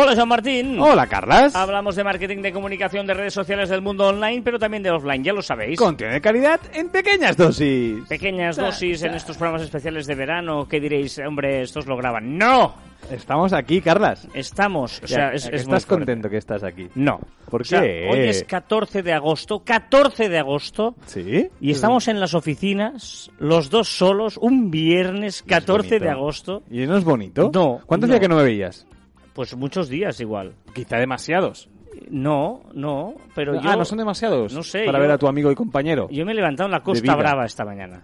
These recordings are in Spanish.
Hola, Joan Martín. Hola, Carlas. Hablamos de marketing, de comunicación, de redes sociales del mundo online, pero también de offline, ya lo sabéis. Contenido de calidad en pequeñas dosis. Pequeñas dosis en estos programas especiales de verano. ¿Qué diréis? Hombre, estos lo graban. ¡No! Estamos aquí, Carlas. Estamos. O sea, Ya, es, es muy ¿Estás contento que estás aquí? No. ¿Por O sea, qué? hoy es 14 de agosto. 14 de agosto. ¿Sí? Y estamos en las oficinas, los dos solos, un viernes 14 de agosto. ¿Y no es bonito? No, ¿Cuánto no. hacía que no me veías? Pues muchos días igual. Quizá demasiados. No, no, pero yo... ah, ¿no son demasiados? no sé, Para yo- ver a tu amigo y compañero. Yo me he levantado en la Costa. Brava esta mañana.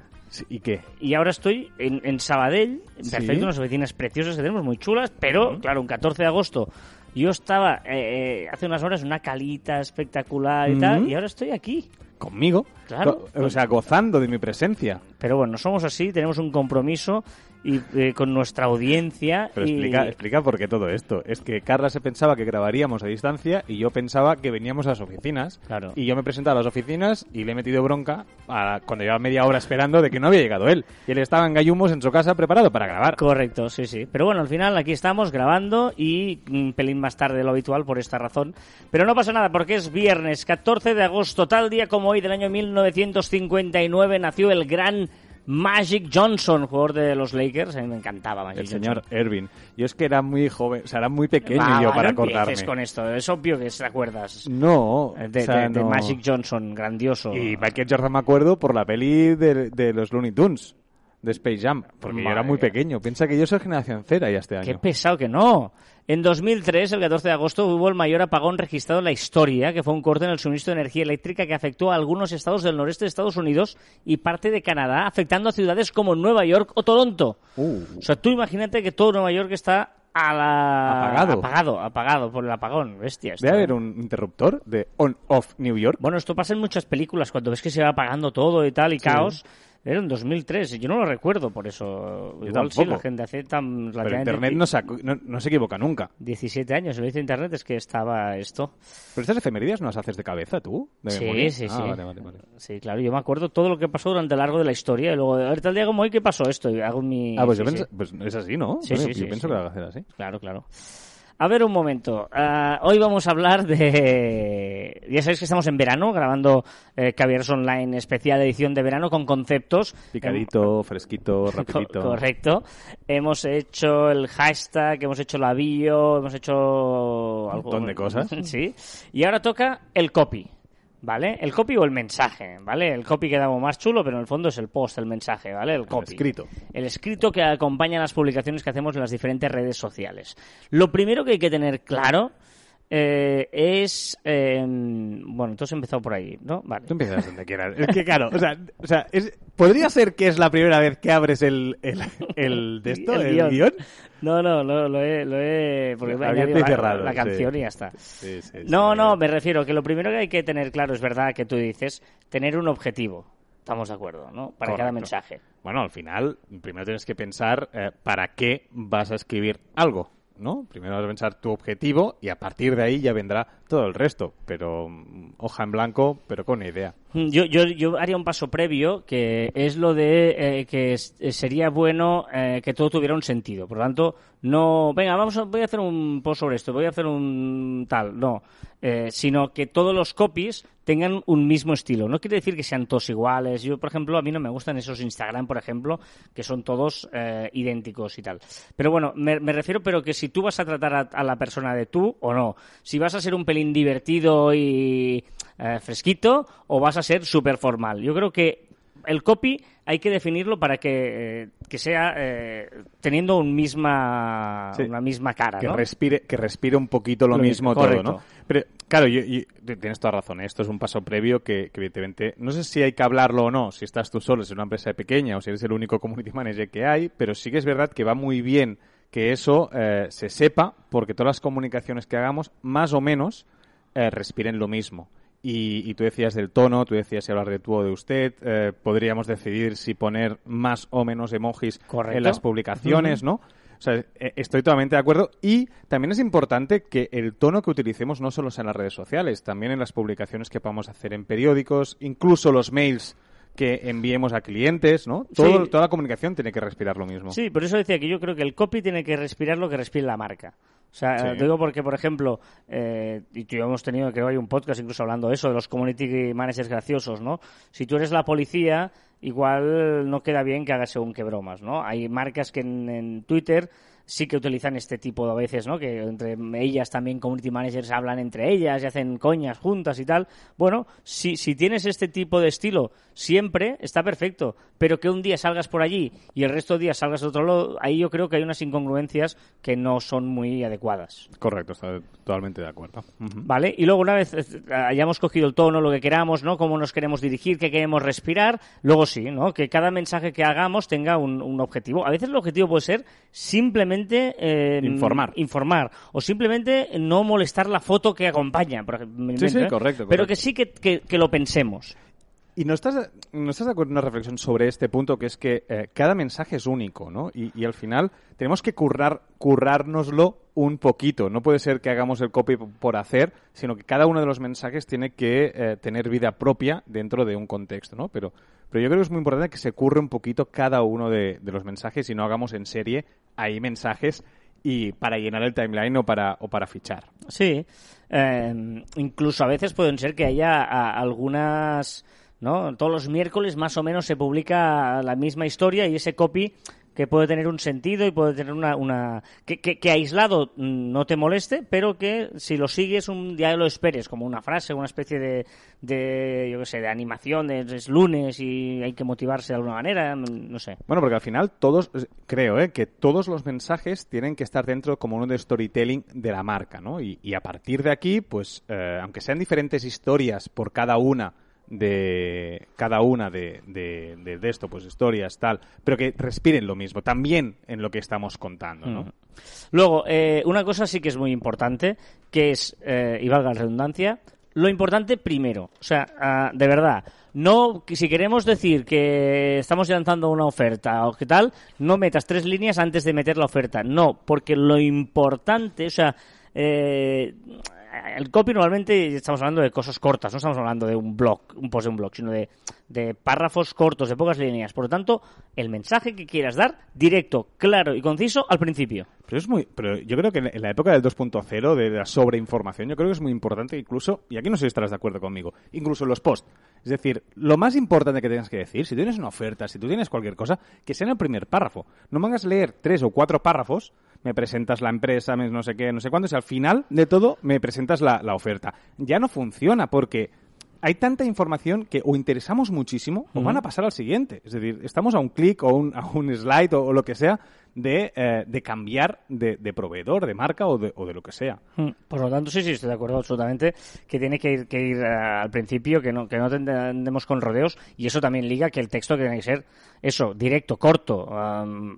¿Y qué? Y ahora estoy en, en Sabadell, Sí. perfecto, unas oficinas preciosas que tenemos, muy chulas, pero, claro, un 14 de agosto yo estaba eh, eh, hace unas horas en una calita espectacular y tal, y ahora estoy aquí. ¿Conmigo? Claro. O sea, gozando de mi presencia. Pero bueno, somos así, tenemos un compromiso y eh, con nuestra audiencia. Pero y- explica, explica por qué todo esto. Es que Carla se pensaba que grabaríamos a distancia y yo pensaba que veníamos a las oficinas. Claro. Y yo me he presentado a las oficinas y le he metido bronca a- cuando llevaba media hora esperando de que no había llegado él. Y él estaba en Gallumos en su casa preparado para grabar. Correcto, sí, sí. Pero bueno, al final aquí estamos grabando y un pelín más tarde de lo habitual por esta razón. Pero no pasa nada porque es viernes 14 de agosto, tal día como hoy del año 1959 nació el gran Magic Johnson, jugador de los Lakers. A mí me encantaba Magic El Johnson. señor Ervin. Yo es que era muy joven, o sea, era muy pequeño Va, yo para no acordarme. con esto, es obvio que te acuerdas. No, De, o sea, de-. Magic Johnson, grandioso. Y Michael Jordan me acuerdo por la peli de, de los Looney Tunes, de Space Jam, porque yo era muy pequeño. Piensa que yo soy generación cera ya este año. Qué pesado que no. En 2003, el 14 de agosto, hubo el mayor apagón registrado en la historia, que fue un corte en el suministro de energía eléctrica que afectó a algunos estados del noreste de Estados Unidos y parte de Canadá, afectando a ciudades como Nueva York o Toronto. Uh. O sea, tú imagínate que todo Nueva York está a la... Apagado. Apagado, apagado por el apagón. Bestia. Debe haber un interruptor de on-off New York. Bueno, esto pasa en muchas películas, cuando ves que se va apagando todo y tal, y caos. Era en 2003, y yo no lo recuerdo, por eso. Yo Igual sí, tampoco. la gente hace tan... Pero Internet no se, no, no se equivoca nunca. 17 años, lo dice Internet, es que estaba esto. Pero estas efemérides no las haces de cabeza tú, de Sí, memoria. sí, Ah, sí. vale, vale, vale. Sí, claro, yo me acuerdo todo lo que pasó durante el largo de la historia y luego, ahorita el día como hoy, ¿qué pasó esto? Y hago mi... Ah, pues, sí, yo sí. pienso- pues es así, ¿no? Sí, Bueno, sí, yo sí, pienso sí. que lo hacer así. Claro, claro. A ver, un momento. Ah, hoy vamos a hablar de... Ya sabéis que estamos en verano, grabando eh, Online especial edición de verano con conceptos. Picadito, fresquito, Co- rapidito. Correcto. Hemos hecho el hashtag, hemos hecho la bio, hemos hecho... Un montón de cosas. sí. Y ahora toca el copy. ¿Vale? El copy o el mensaje, ¿vale? El copy queda como más chulo, pero en el fondo es el post, el mensaje, ¿vale? El copy. escrito. El escrito que acompaña las publicaciones que hacemos en las diferentes redes sociales. Lo primero que hay que tener claro eh, es... eh, bueno, entonces he empezado por ahí, ¿no? Vale. Tú empiezas donde quieras. Es que claro, o sea, o sea es- podría ser que es la primera vez que abres el, el, el de esto, El el, guion. guion. No, no, lo, lo he, lo he, porque me he la, cerrado, la sí. canción y ya está. Sí, sí, No, no, me refiero que lo primero que hay que tener claro es verdad que tú dices tener un objetivo. Estamos de acuerdo, ¿no? Para cada mensaje. Bueno, al final, primero tienes que pensar eh, para qué vas a escribir algo, ¿no? Primero vas a pensar tu objetivo y a partir de ahí ya vendrá todo resto. Pero mm, hoja en blanco, pero con idea. Mm, Yo, haría un paso previo que es lo de eh, que eh, sería bueno eh, que todo tuviera un sentido. Por lo tanto, no, venga, vamos a, voy a hacer un post sobre esto, voy a hacer un tal, no. Sino que todos los copies tengan un mismo estilo. No quiere decir que sean todos iguales. Yo, por ejemplo, a mí no me gustan esos Instagram, por ejemplo, que son todos idénticos y tal. Pero bueno, me, me refiero, pero que si tú vas a tratar a, a la persona de tú o no, si vas a ser un pelín divertido y eh, fresquito o vas a ser súper formal. Yo creo que el copy hay que definirlo para que, eh, que sea eh, teniendo un misma, Sí. una misma cara, Que ¿no? respire, que respire un poquito lo, Lo mismo todo. ¿no? Pero, claro, yo- yo- tienes toda razón. Esto es un paso previo que, que, evidentemente, no sé si hay que hablarlo o no, si estás tú solo, si es una empresa pequeña o si eres el único community manager que hay, pero sí que es verdad que va muy bien que eso eh, se sepa, porque todas las comunicaciones que hagamos, más o menos, eh, respiren lo mismo. Y, y tú decías del tono, tú decías si hablar de tú o de usted, eh, podríamos decidir si poner más o menos emojis Correcto. en las publicaciones, ¿no? O sea, eh, estoy totalmente de acuerdo. Y también es importante que el tono que utilicemos no solo sea en las redes sociales, también en las publicaciones que podamos hacer en periódicos, incluso los mails que enviemos a clientes, ¿no? Todo, Toda la comunicación tiene que respirar lo mismo. Sí, por eso decía que yo creo que el copy tiene que respirar lo que respira la marca. O sea, digo porque, por ejemplo, eh, y tú hemos tenido, creo, hay un podcast incluso hablando de eso, de los community managers graciosos, ¿no? Si tú eres la policía, igual no queda bien que hagas según qué bromas, ¿no? Hay marcas que en Twitter sí que utilizan este tipo de a veces, ¿no? Que entre ellas también community managers hablan entre ellas y hacen coñas juntas y tal. Bueno, si, si tienes este tipo de estilo siempre, está perfecto. Pero que un día salgas por allí y el resto de días salgas de otro lado, ahí yo creo que hay unas incongruencias que no son muy adecuadas. Correcto, estoy totalmente de acuerdo. Vale, y luego una vez eh, hayamos cogido el tono, lo que queramos, ¿no? Cómo nos queremos dirigir, qué queremos respirar, luego sí, ¿no? Que cada mensaje que hagamos tenga un, un objetivo. A veces el objetivo puede ser simplemente eh, informar. informar o simplemente no molestar la foto que acompaña. Por ejemplo, sí, sí, ¿eh? correcto, Pero que sí que, que, lo pensemos. ¿Y no estás, no estás de acuerdo en una reflexión sobre este punto, que es que eh, cada mensaje es único, ¿no? Y, al final tenemos que currar, currárnoslo un poquito. No puede ser que hagamos el copy por hacer, sino que cada uno de los mensajes tiene que tener vida propia dentro de un contexto, ¿no? Pero pero yo creo que es muy importante que se curre un poquito cada uno de, los mensajes y no hagamos en serie ahí mensajes y para llenar el timeline o para, o para fichar. Sí, em, incluso a veces pueden ser que haya algunas, ¿no? Todos los miércoles más o menos se publica la misma historia y ese copy que puede tener un sentido y puede tener una... una que, que, aislado no te moleste, pero que si lo sigues un día lo esperes, como una frase, una especie de, de yo qué sé, de animación, es lunes y hay que motivarse de alguna manera, no sé. Bueno, porque al final todos, creo, ¿eh? que todos los mensajes tienen que estar dentro como uno de storytelling de la marca, ¿no? Y, y a partir de aquí, pues, eh, aunque sean diferentes historias por cada una, de cada una de, de, esto, pues historias, tal, pero que respiren lo mismo, también en lo que estamos contando, ¿no? Mm. Luego, eh, una cosa sí que es muy importante, que es, eh, y valga la redundancia, lo importante primero, o sea, ah, de verdad, no, si queremos decir que estamos lanzando una oferta o qué tal, no metas tres líneas antes de meter la oferta, no, porque lo importante, o sea, eh, el copy normalmente estamos hablando de cosas cortas, no estamos hablando de un blog, un post de un blog, sino de, párrafos cortos, de pocas líneas. Por lo tanto, el mensaje que quieras dar, directo, claro y conciso al principio. Pero es muy, pero yo creo que en la época del 2.0, de la sobreinformación, yo creo que es muy importante incluso, y aquí no sé si estarás de acuerdo conmigo, incluso en los posts. Es decir, lo más importante que tengas que decir, si tienes una oferta, si tú tienes cualquier cosa, que sea en el primer párrafo. No me hagas leer tres o cuatro párrafos me presentas la empresa, no sé qué, no sé cuándo, y al final de todo me presentas la, oferta. Ya no funciona porque hay tanta información que o interesamos muchísimo o van a pasar al siguiente. Es decir, estamos a un clic o a un slide o, lo que sea de, eh, de cambiar de, de, proveedor, de marca o de, o de lo que sea. Hmm. Por lo tanto, sí, sí, estoy de acuerdo absolutamente que tiene que ir, que ir eh, al principio, que no, que no tendemos con rodeos y eso también liga que el texto tiene que ser eso, directo, corto,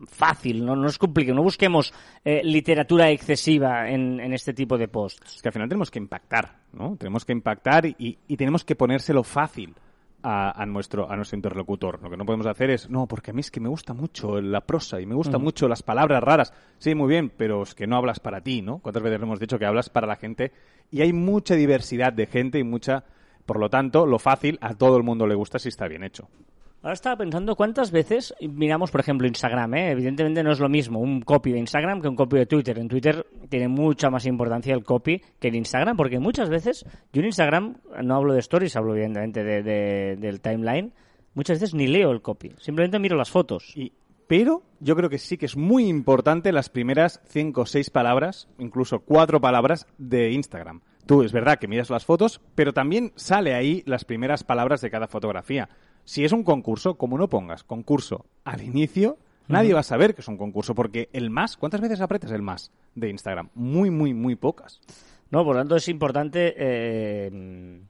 fácil, no, no nos complique, no busquemos eh, literatura excesiva en, en, este tipo de posts. Es que al final tenemos que impactar, ¿no? Tenemos que impactar y, y tenemos que ponérselo fácil a, nuestro, a nuestro interlocutor. Lo que no podemos hacer es, no, porque a mí es que me gusta mucho la prosa y me gustan mucho las palabras raras. Sí, muy bien, pero es que no hablas para ti, ¿no? ¿Cuántas veces hemos dicho que hablas para la gente? Y hay mucha diversidad de gente y mucha... Por lo tanto, lo fácil a todo el mundo le gusta si está bien hecho. Ahora estaba pensando cuántas veces miramos, por ejemplo, Instagram. ¿eh? Evidentemente no es lo mismo un copy de Instagram que un copy de Twitter. En Twitter tiene mucha más importancia el copy que en Instagram, porque muchas veces yo en Instagram no hablo de stories, hablo evidentemente de, del timeline. Muchas veces ni leo el copy, simplemente miro las fotos. Y, pero yo creo que sí que es muy importante las primeras cinco o seis palabras, incluso cuatro palabras de Instagram. Tú es verdad que miras las fotos, pero también sale ahí las primeras palabras de cada fotografía si es un concurso, como no pongas concurso al inicio, nadie va a saber que es un concurso, porque el más, ¿cuántas veces apretas el más de Instagram? Muy, muy, muy pocas. No, por lo tanto es importante eh,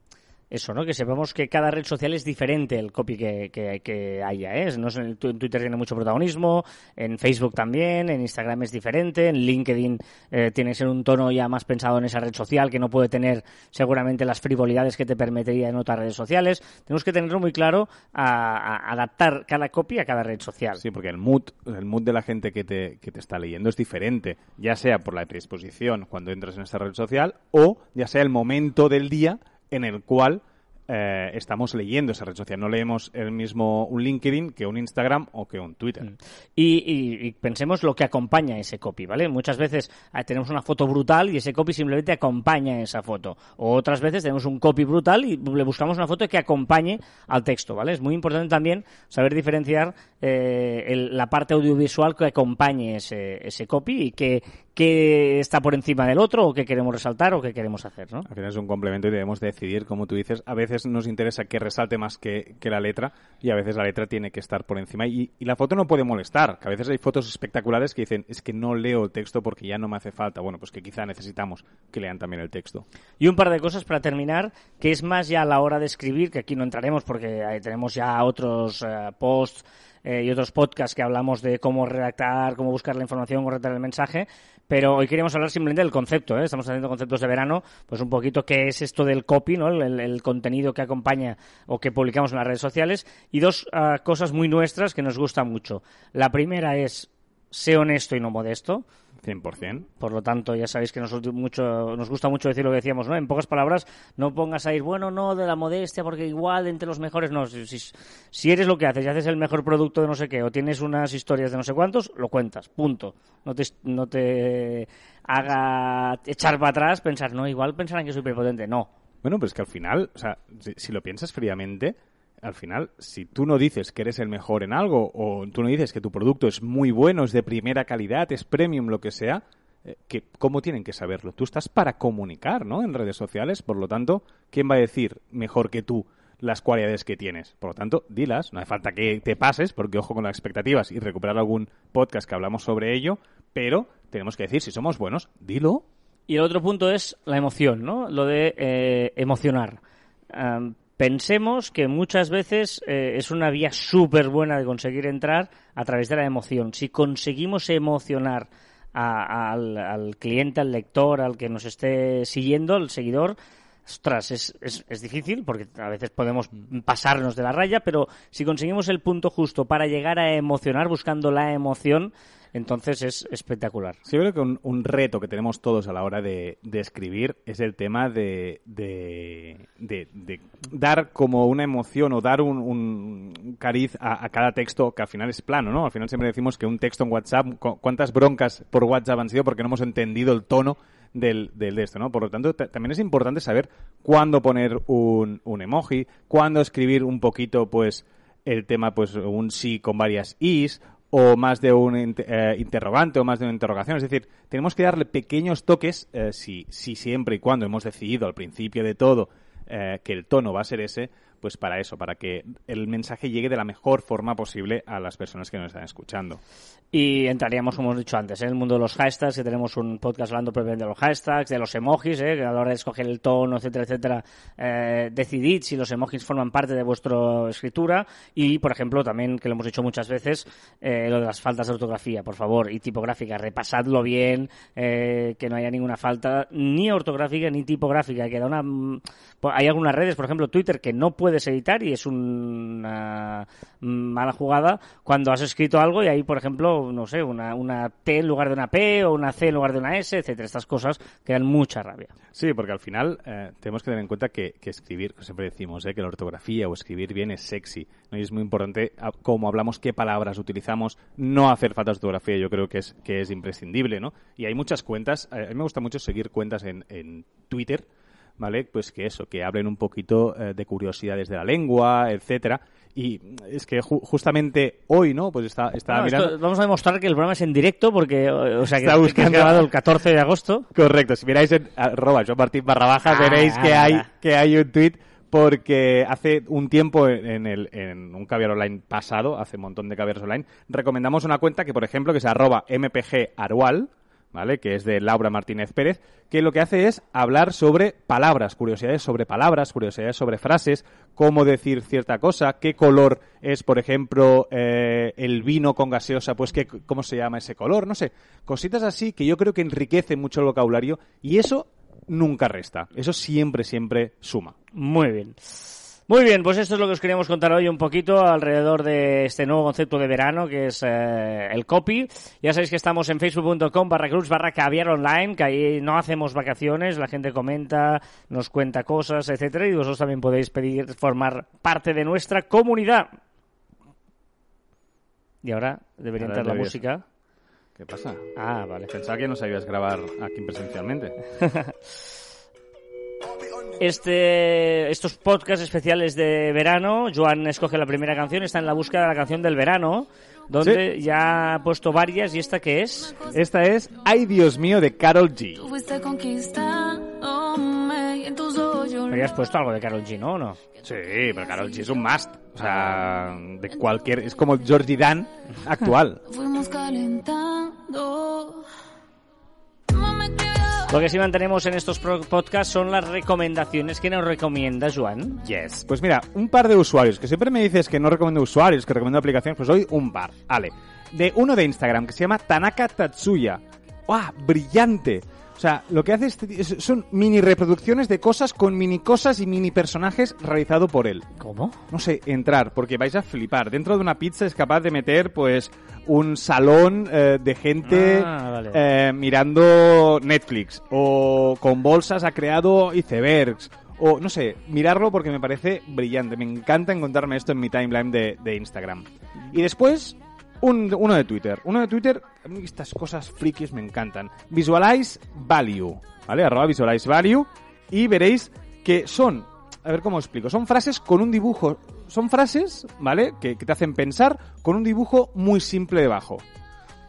eso, ¿no? Que sepamos que cada red social es diferente el copy que, que, haya, ¿eh? No en Twitter tiene mucho protagonismo, en Facebook también, en Instagram es diferente, en LinkedIn eh, tiene que ser un tono ya más pensado en esa red social que no puede tener seguramente las frivolidades que te permitiría en otras redes sociales. Tenemos que tenerlo muy claro a, adaptar cada copy a cada red social. Sí, porque el mood, el mood de la gente que te, que te está leyendo es diferente, ya sea por la predisposición cuando entras en esta red social o ya sea el momento del día en el cual eh, estamos leyendo esa red social. No leemos el mismo un LinkedIn que un Instagram o que un Twitter. Mm. Y, pensemos lo que acompaña ese copy, ¿vale? Muchas veces eh, tenemos una foto brutal y ese copy simplemente acompaña esa foto. O otras veces tenemos un copy brutal y le buscamos una foto que acompañe al texto, ¿vale? Es muy importante también saber diferenciar eh, la parte audiovisual que acompañe ese copy y que, qué está por encima del otro o qué queremos resaltar o qué queremos hacer, ¿no? Al final es un complemento y debemos decidir, como tú dices, a veces nos interesa que resalte más que, la letra y a veces la letra tiene que estar por encima y, la foto no puede molestar, que a veces hay fotos espectaculares que dicen es que no leo el texto porque ya no me hace falta. Bueno, pues que quizá necesitamos que lean también el texto. Y un par de cosas para terminar, que es más ya a la hora de escribir, que aquí no entraremos porque tenemos ya otros eh, posts eh, y otros podcasts que hablamos de cómo redactar, cómo buscar la información, cómo redactar el mensaje, pero hoy queríamos hablar simplemente del concepto, ¿eh? estamos haciendo conceptos de verano, pues un poquito qué es esto del copy, ¿no? el, contenido que acompaña o que publicamos en las redes sociales, y dos ah, cosas muy nuestras que nos gustan mucho. La primera es, sé honesto y no modesto. 100%. Por lo tanto, ya sabéis que nos, mucho, nos gusta mucho decir lo que decíamos, ¿no? En pocas palabras, no pongas a ir, bueno, no, de la modestia, porque igual entre los mejores, no. Si, eres lo que haces y haces el mejor producto de no sé qué, o tienes unas historias de no sé cuántos, lo cuentas, punto. No te, no te haga echar para atrás, pensar, no, igual pensarán que soy prepotente, no. Bueno, pues que al final, o sea, si lo piensas fríamente, al final, si tú no dices que eres el mejor en algo o tú no dices que tu producto es muy bueno, es de primera calidad, es premium, lo que sea, eh, que, ¿cómo tienen que saberlo? Tú estás para comunicar, ¿no? En redes sociales, por lo tanto, ¿quién va a decir mejor que tú las cualidades que tienes? Por lo tanto, dilas, no hace falta que te pases, porque ojo con las expectativas y recuperar algún podcast que hablamos sobre ello, pero tenemos que decir, si somos buenos, dilo. Y el otro punto es la emoción, ¿no? Lo de eh, emocionar. Pensemos que muchas veces eh, es una vía súper buena de conseguir entrar a través de la emoción. Si conseguimos emocionar al, cliente, al lector, al que nos esté siguiendo, al seguidor, ostras, es, es, es, difícil porque a veces podemos pasarnos de la raya, pero si conseguimos el punto justo para llegar a emocionar, buscando la emoción, entonces es espectacular. Sí, yo creo que un, reto que tenemos todos a la hora de, escribir es el tema de, de, dar como una emoción o dar un, cariz a, cada texto que al final es plano, ¿no? Al final siempre decimos que un texto en WhatsApp, ¿cuántas broncas por WhatsApp han sido porque no hemos entendido el tono del, del de esto, ¿no? Por lo tanto, también es importante saber cuándo poner un, un emoji, cuándo escribir un poquito, pues, el tema, pues, un sí con varias is, o más de un eh, interrogante o más de una interrogación. Es decir, tenemos que darle pequeños toques eh, si, si siempre y cuando hemos decidido al principio de todo eh, que el tono va a ser ese, pues para eso, para que el mensaje llegue de la mejor forma posible a las personas que nos están escuchando. Y entraríamos, como hemos dicho antes, en el mundo de los hashtags, que tenemos un podcast hablando propiamente de los hashtags, de los emojis, ¿eh? a la hora de escoger el tono, etcétera, etcétera, eh, decidid si los emojis forman parte de vuestra escritura. Y, por ejemplo, también, que lo hemos dicho muchas veces, eh, lo de las faltas de ortografía, por favor, y tipográfica, repasadlo bien, eh, que no haya ninguna falta, ni ortográfica ni tipográfica, que da una... Mm, hay algunas redes, por ejemplo, Twitter, que no editar y es una mala jugada cuando has escrito algo y ahí, por ejemplo, no sé, una, una T en lugar de una P o una C en lugar de una S, etcétera. Estas cosas que dan mucha rabia. Sí, porque al final eh, tenemos que tener en cuenta que, que escribir, siempre decimos, eh, que la ortografía o escribir bien es sexy. Y es muy importante ah, cómo hablamos, qué palabras utilizamos, no hacer falta de ortografía, yo creo que es, que es imprescindible, ¿no? Y hay muchas cuentas, eh, a mí me gusta mucho seguir cuentas en, en Twitter, ¿vale? Pues que eso, que hablen un poquito eh, de curiosidades de la lengua, etcétera. Y es que justamente hoy, ¿no? Pues está, está mirando... vamos a demostrar que el programa es en directo porque, o sea, que está buscando... grabado el 14 de agosto. Correcto. Si miráis en arroba Martín barra baja, ah, veréis que hay, que hay un tweet porque hace un tiempo en, el, en un caviar online pasado, hace un montón de caviares online, recomendamos una cuenta que, por ejemplo, que se arroba mpgarual, ¿vale? Que es de Laura Martínez Pérez, que lo que hace es hablar sobre palabras, curiosidades sobre palabras, curiosidades sobre frases, cómo decir cierta cosa, qué color es, por ejemplo, eh, el vino con gaseosa, pues qué, cómo se llama ese color, no sé, cositas así que yo creo que enriquece mucho el vocabulario y eso nunca resta, eso siempre, siempre suma. Muy bien. Muy bien, pues esto es lo que os queríamos contar hoy un poquito alrededor de este nuevo concepto de verano que es eh, el copy. Ya sabéis que estamos en facebook.com barra cruz barra caviar online, que ahí no hacemos vacaciones, la gente comenta, nos cuenta cosas, etcétera, y vosotros también podéis pedir formar parte de nuestra comunidad. Y ahora debería entrar la música. ¿Qué pasa? Ah, vale. Pensaba que no sabías grabar aquí presencialmente. Este, estos podcasts especiales de verano, Joan escoge la primera canción, está en la búsqueda de la canción del verano, donde ya ha puesto varias, ¿y esta qué es? Esta es Ay Dios mío de Carol G. Tú fuiste conquistándome y en tus ojos yo Habías puesto algo de Carol G, ¿no? ¿O no? Sí, pero Carol G es un must. O sea, de cualquier... Es como Georgie Dan actual. fuimos calentando. Lo que sí mantenemos en estos podcasts son las recomendaciones que nos recomienda Joan. Yes. Pues mira, un par de usuarios, que siempre me dices que no recomiendo usuarios, que recomiendo aplicaciones, pues hoy un par. Vale. De uno de Instagram que se llama Tanaka Tatsuya. ¡Guau! ¡Brillante! O sea, lo que hace este es- son mini reproducciones de cosas con mini cosas y mini personajes realizado por él. ¿Cómo? no sé, entrar, porque vais a flipar. Dentro de una pizza es capaz de meter, pues, un salón eh, de gente Ah, vale. eh, mirando Netflix. O con bolsas ha creado icebergs. O, no sé, mirarlo porque me parece brillante. Me encanta encontrarme esto en mi timeline de, de Instagram. Y después, un- uno de Twitter. Uno de Twitter, a mí estas cosas frikis me encantan. Visualize Value, ¿vale? Arroba Visualize Value. Y veréis que son, a ver cómo explico, son frases con un dibujo, son frases, ¿vale? Que te hacen pensar con un dibujo muy simple debajo.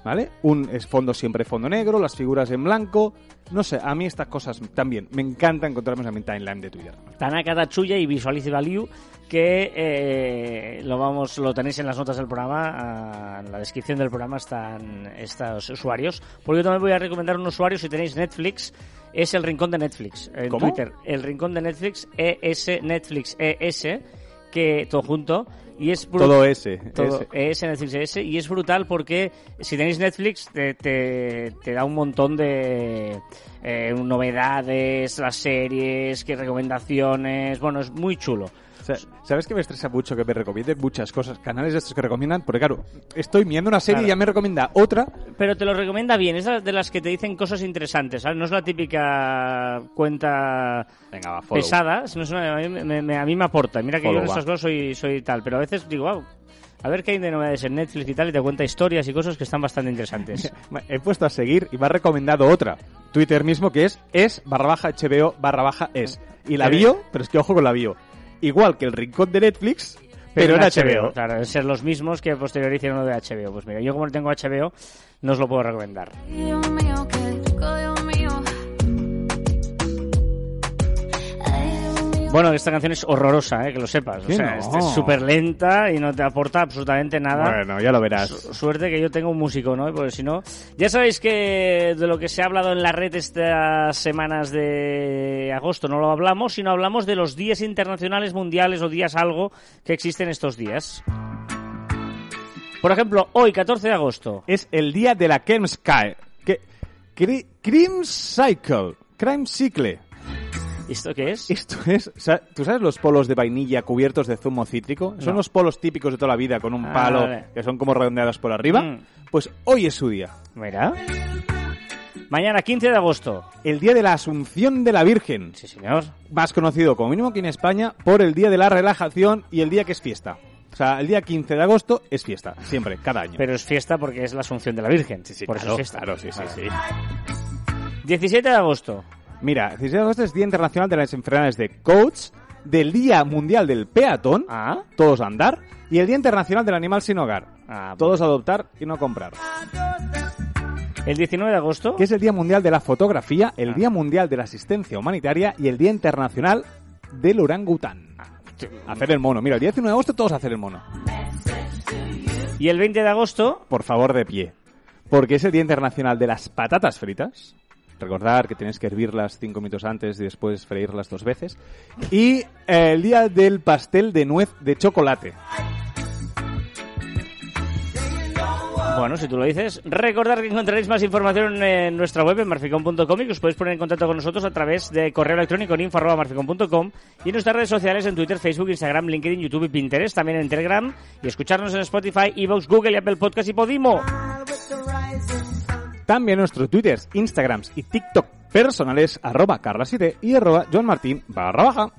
¿Vale? Un es fondo siempre fondo negro, las figuras en blanco. No sé, a mí estas cosas también me encanta encontrarme en mi timeline de Twitter. Tanaka Tatsuya y Visualize Value, que eh, lo vamos lo tenéis en las notas del programa, ah, en la descripción del programa están estos usuarios. Porque yo también voy a recomendar un usuario, si tenéis Netflix, es el Rincón de Netflix, en ¿Cómo? Twitter. El Rincón de Netflix, ES Netflix ES, que todo junto, y es Todo ese. todo ese. ES Netflix ES, y es brutal porque si tenéis Netflix te, te, te da un montón de eh, novedades, las series, que recomendaciones, bueno, es muy chulo. ¿Sabes que me estresa mucho que me recomienden muchas cosas? Canales de estos que recomiendan, porque claro, estoy viendo una serie Claro. y ya me recomienda otra. Pero te lo recomienda bien, es de las que te dicen cosas interesantes, ¿sabes? No es la típica cuenta Venga, va, follow. pesada, sino es una- a, mí me, me- a mí me aporta. Mira que yo en va. estas cosas soy, soy tal, pero a veces digo, wow, a ver qué hay de novedades en Netflix y tal, y te cuenta historias y cosas que están bastante interesantes. He puesto a seguir y me ha recomendado otra. Twitter mismo que es es barra baja HBO barra baja es. Y la bio, pero es que ojo con la bio. Igual que el rincón de Netflix, pero, en HBO. Claro, deben ser los mismos que posterior hicieron lo de HBO. Pues mira, yo como no tengo HBO, no os lo puedo recomendar. Bueno, esta canción es horrorosa, ¿eh? que lo sepas. O ¿Qué sea, no? es súper lenta y no te aporta absolutamente nada. Bueno, ya lo verás. Su- Suerte que yo tengo un músico, ¿no? Porque si no... Ya sabéis que de lo que se ha hablado en la red estas semanas de agosto no lo hablamos, sino hablamos de los días internacionales mundiales o días algo que existen estos días. Por ejemplo, hoy, 14 de agosto. Es el día de la Crime Sky. Que, cri- Crime Cycle. Crime Cycle. ¿Esto qué es? Esto es, ¿tú sabes los polos de vainilla cubiertos de zumo cítrico? Son No. los polos típicos de toda la vida con un Ah, palo vale. que son como redondeados por arriba. Mm. Pues hoy es su día. Mira. Mañana, 15 de agosto. El día de la Asunción de la Virgen. Sí, señor. Más conocido como mínimo aquí en España por el día de la relajación y el día que es fiesta. O sea, el día 15 de agosto es fiesta, siempre, cada año. Pero es fiesta porque es la Asunción de la Virgen. Por eso claro, es fiesta. claro, sí, sí, sí. 17 de agosto. Mira, el 16 de agosto es Día Internacional de las Enfermedades de Coach, del Día Mundial del Peatón, Ah. todos a andar, y el Día Internacional del Animal Sin Hogar, Ah, todos a adoptar y no comprar. El 19 de agosto. Que es el Día Mundial de la Fotografía, el Ah. Día Mundial de la Asistencia Humanitaria y el Día Internacional del Orangután. Hacer el mono. Mira, el día 19 de agosto todos hacer el mono. Y el 20 de agosto. Por favor, de pie. porque es el Día Internacional de las Patatas Fritas. Recordar que tienes que hervirlas cinco minutos antes y después freírlas dos veces. Y eh, el Día del Pastel de Nuez de Chocolate. Bueno, si tú lo dices, recordad que encontraréis más información en nuestra web en marficom.com y que os podéis poner en contacto con nosotros a través de correo electrónico en info.marficom.com y en nuestras redes sociales en Twitter, Facebook, Instagram, LinkedIn, YouTube y Pinterest, también en Telegram y escucharnos en Spotify, Evox, Google y Apple Podcast y Podimo. También nuestros twitters, instagrams y tiktok personales arroba carlaside y arroba johnmartin barra baja.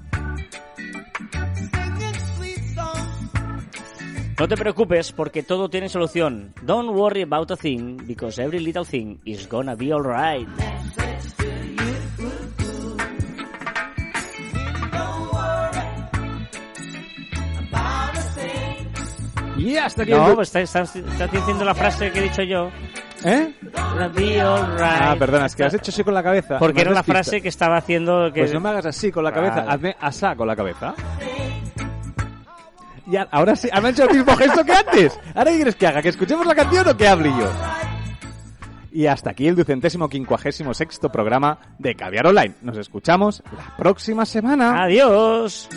No te preocupes porque todo tiene solución. Don't worry about a thing because every little thing is gonna be alright. Y hasta aquí No, el... pues estás diciendo la frase que he dicho yo. ¿Eh? Gonna be alright. Ah, perdona, es que has hecho así con la cabeza. Porque era has la despistado. frase que estaba haciendo que... Pues no me hagas así con la cabeza, Vale. hazme asá con la cabeza. Y a- ahora sí, ¿han hecho el mismo gesto que antes? ¿Ahora qué quieres que haga? ¿Que escuchemos la canción o que hable yo? Y hasta aquí el ducentésimo quincuagésimo sexto programa de Caviar Online. Nos escuchamos la próxima semana. Adiós.